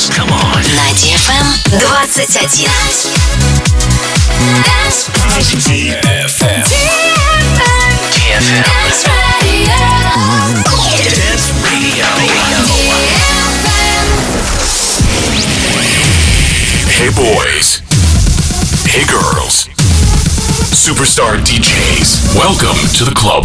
dance. Come on. На DFM 21. DFM. DFM. Dance Radio. Dance Radio. Hey boys. Hey girls. Superstar DJs. Welcome to the club.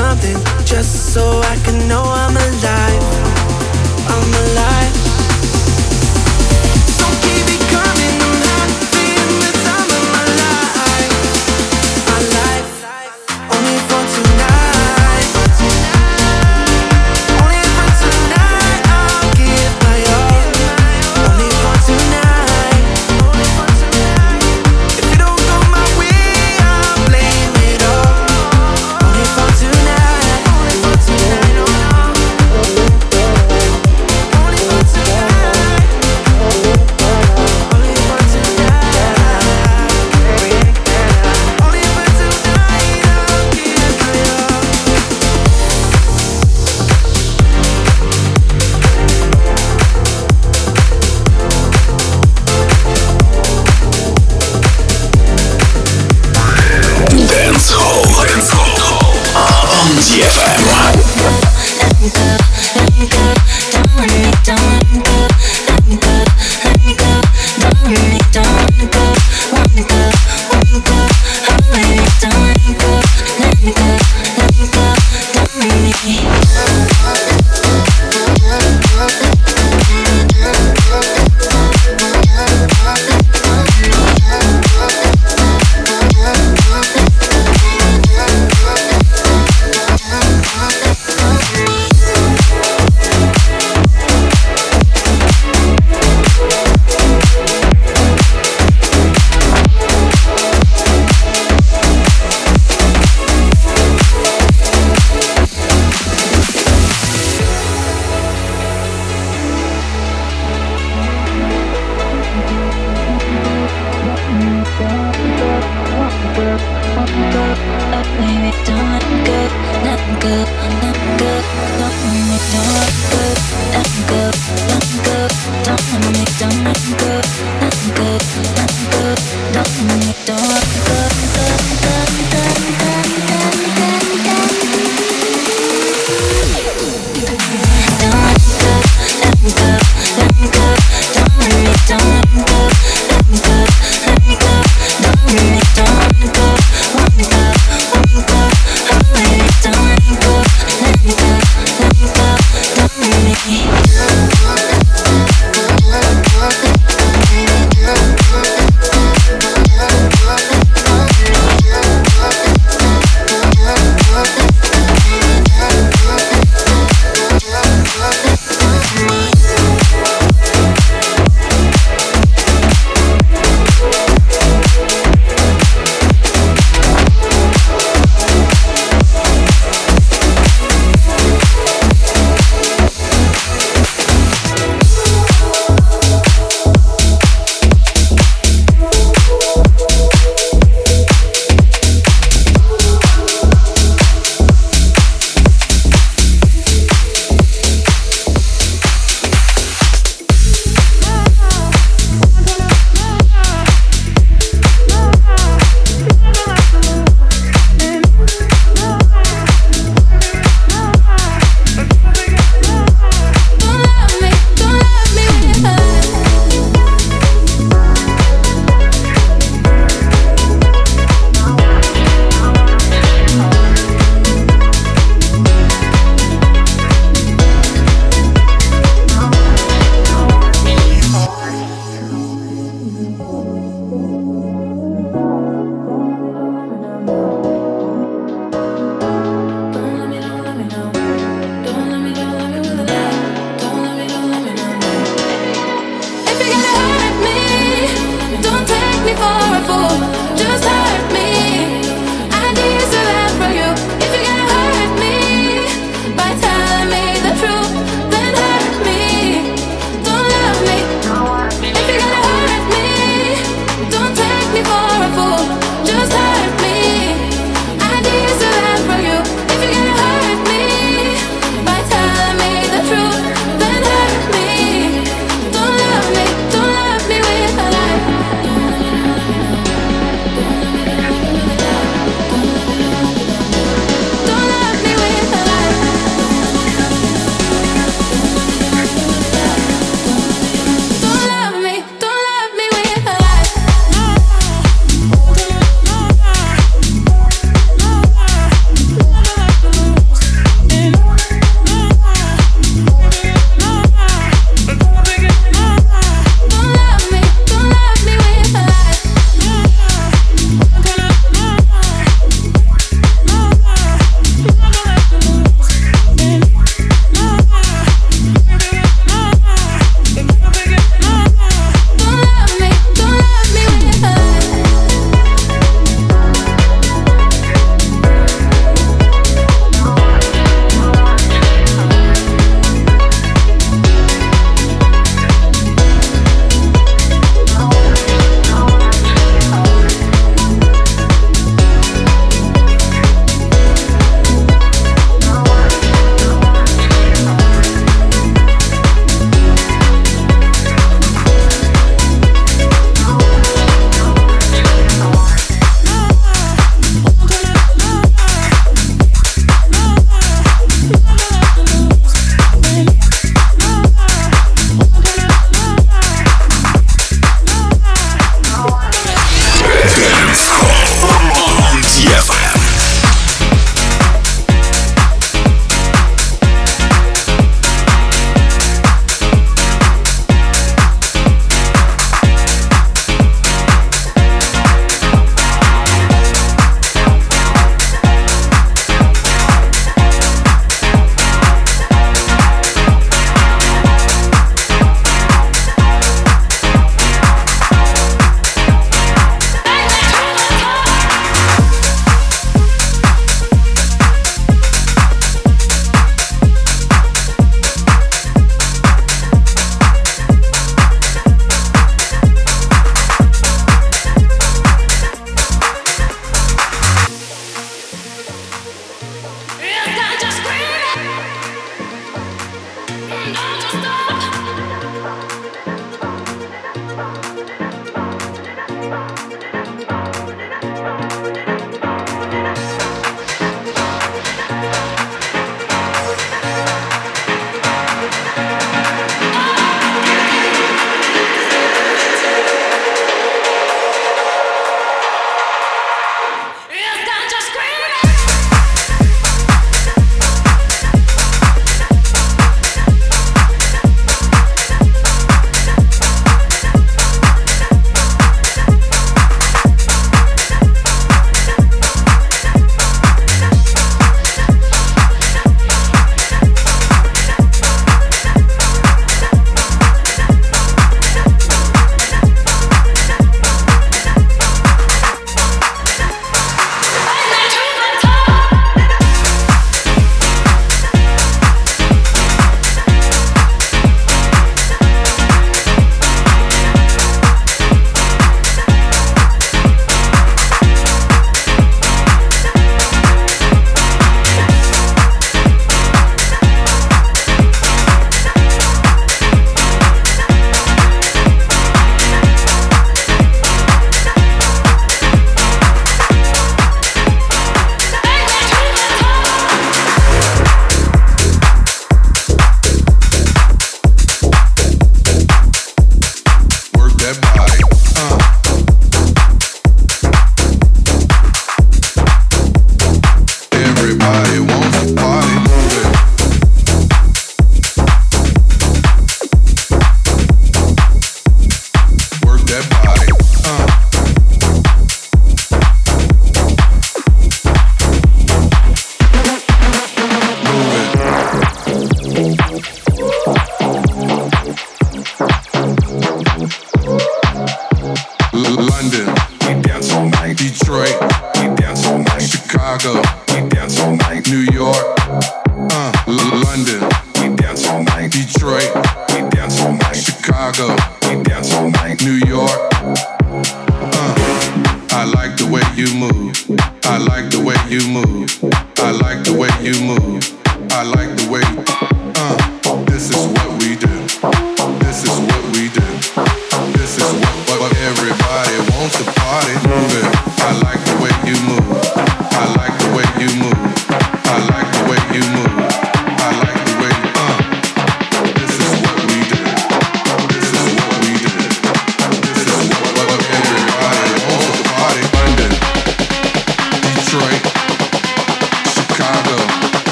Something, just so I can know I'm alive.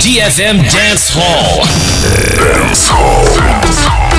DFM Dance Hall. Dance Hall.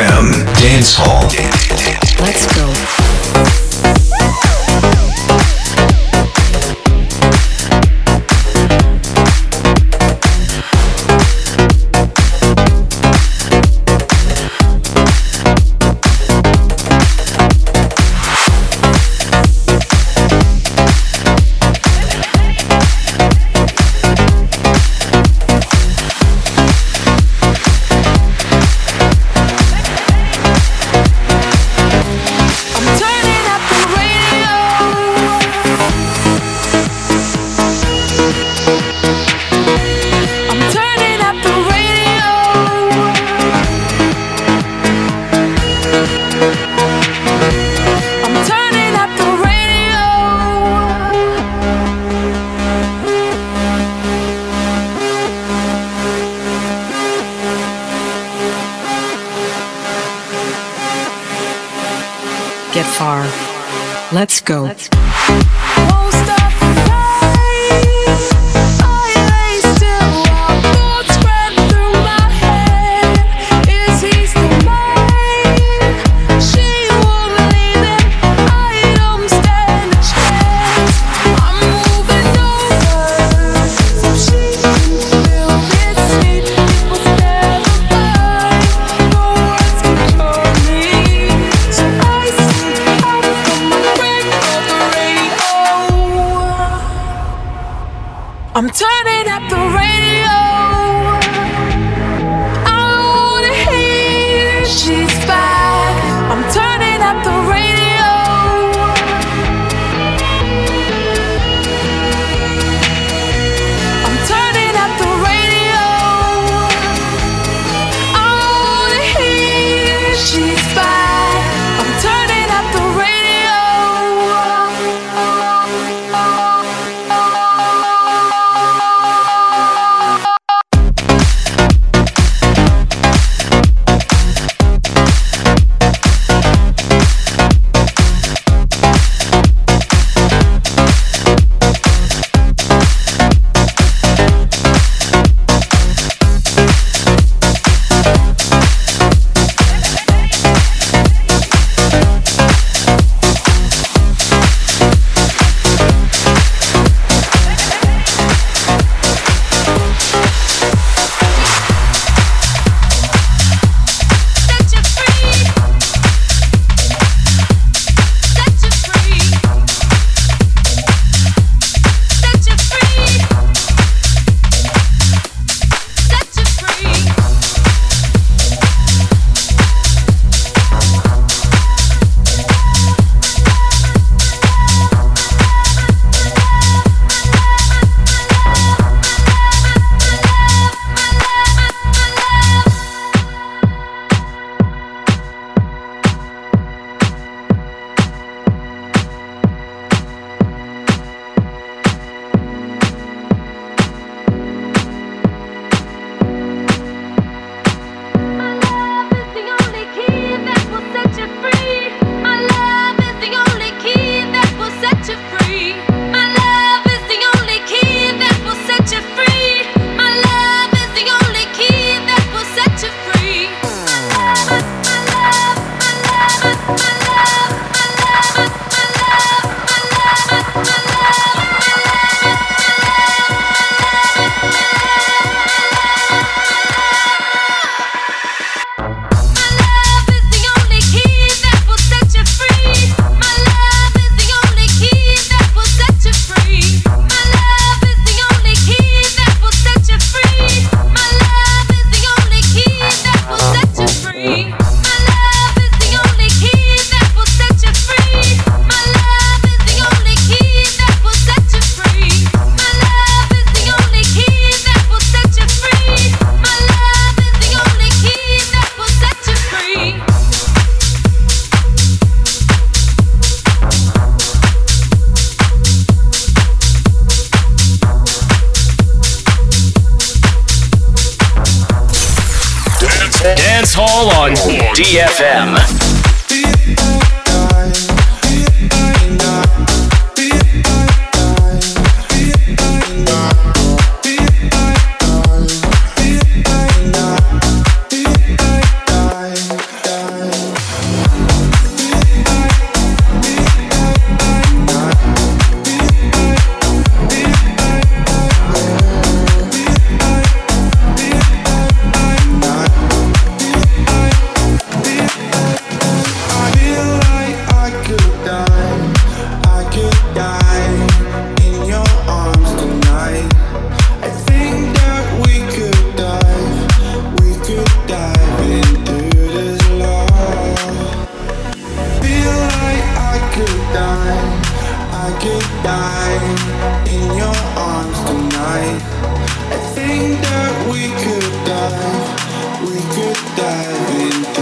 DFM Dance Hall. Let's go. Think that we could dive, we could dive into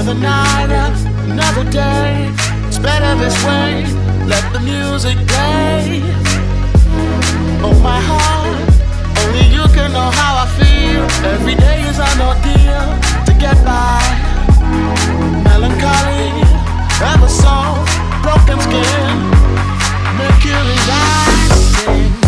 Another night, another day. It's better this way. Let the music play. Oh my heart, only you can know how I feel. Every day is an ordeal to get by. Melancholy, ever so broken skin, mercury rising.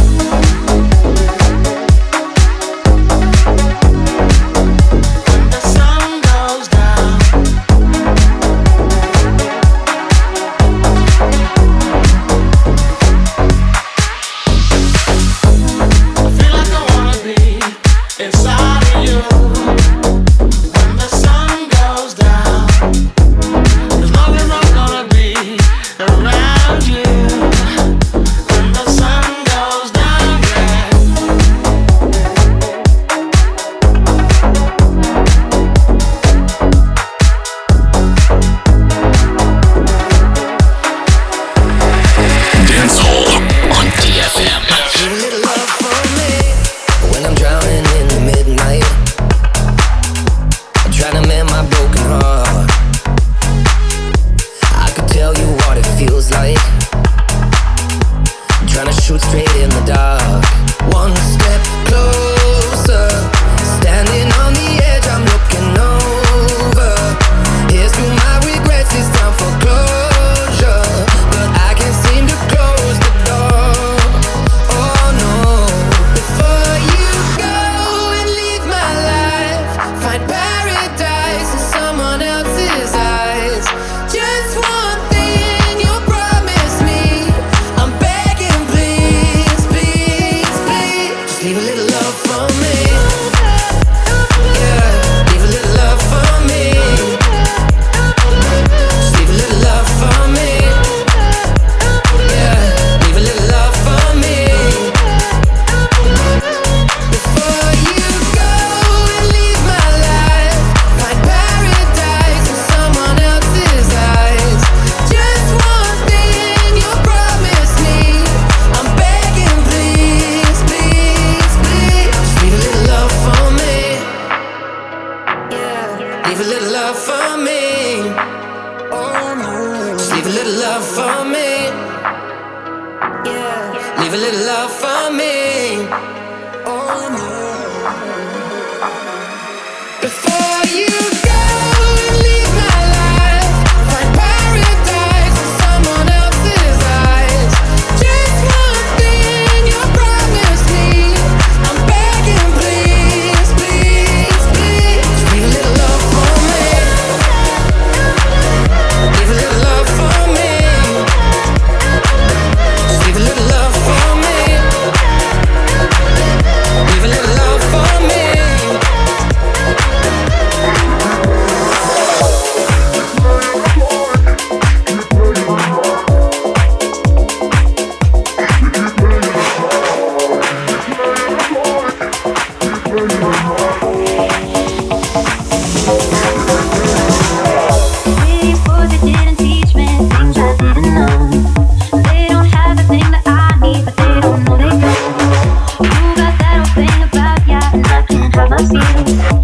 Bye.